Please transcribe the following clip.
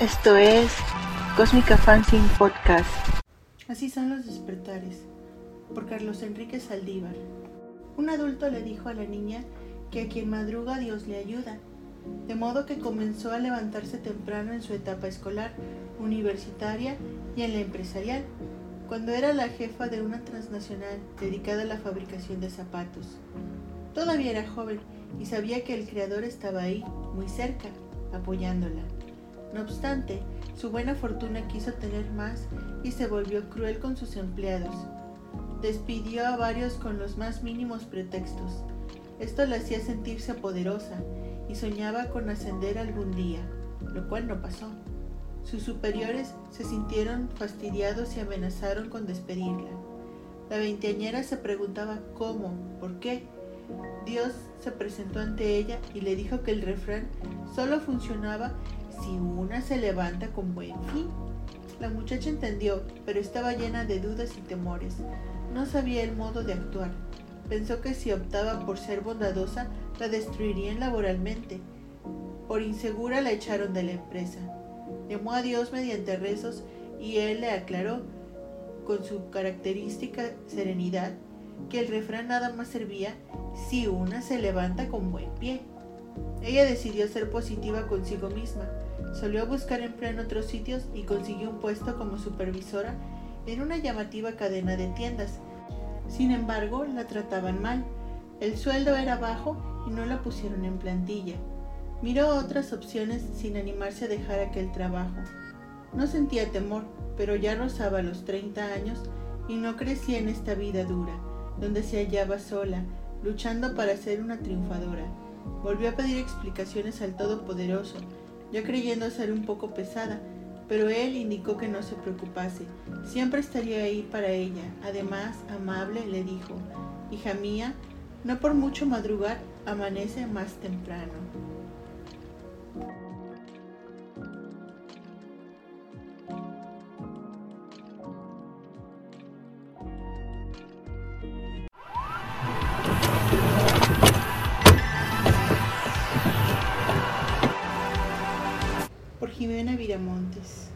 Esto es Cósmica Fanzine Podcast. Así son los despertares, por Carlos Enrique Saldívar. Un adulto le dijo a la niña que a quien madruga Dios le ayuda, de modo que comenzó a levantarse temprano en su etapa escolar, universitaria y en la empresarial, cuando era la jefa de una transnacional dedicada a la fabricación de zapatos. Todavía era joven y sabía que el creador estaba ahí, muy cerca, apoyándola. No obstante, su buena fortuna quiso tener más y se volvió cruel con sus empleados. Despidió a varios con los más mínimos pretextos. Esto la hacía sentirse poderosa y soñaba con ascender algún día, lo cual no pasó. Sus superiores se sintieron fastidiados y amenazaron con despedirla. La veinteañera se preguntaba cómo, por qué. Dios se presentó ante ella y le dijo que el refrán solo funcionaba si una se levanta con buen fin. La muchacha entendió, pero estaba llena de dudas y temores. No sabía el modo de actuar. Pensó que si optaba por ser bondadosa, la destruirían laboralmente. Por insegura la echaron de la empresa. Llamó a Dios mediante rezos y él le aclaró, con su característica serenidad, que el refrán nada más servía si una se levanta con buen pie. Ella decidió ser positiva consigo misma. Solió buscar empleo en otros sitios y consiguió un puesto como supervisora en una llamativa cadena de tiendas. Sin embargo, la trataban mal. El sueldo era bajo y no la pusieron en plantilla. Miró otras opciones sin animarse a dejar aquel trabajo. No sentía temor, pero ya rozaba los 30 años y no crecía en esta vida dura, donde se hallaba sola, luchando para ser una triunfadora. Volvió a pedir explicaciones al Todopoderoso, ya creyendo ser un poco pesada, pero él indicó que no se preocupase, siempre estaría ahí para ella. Además, amable, le dijo, hija mía, no por mucho madrugar, amanece más temprano. Jimena Viramontes.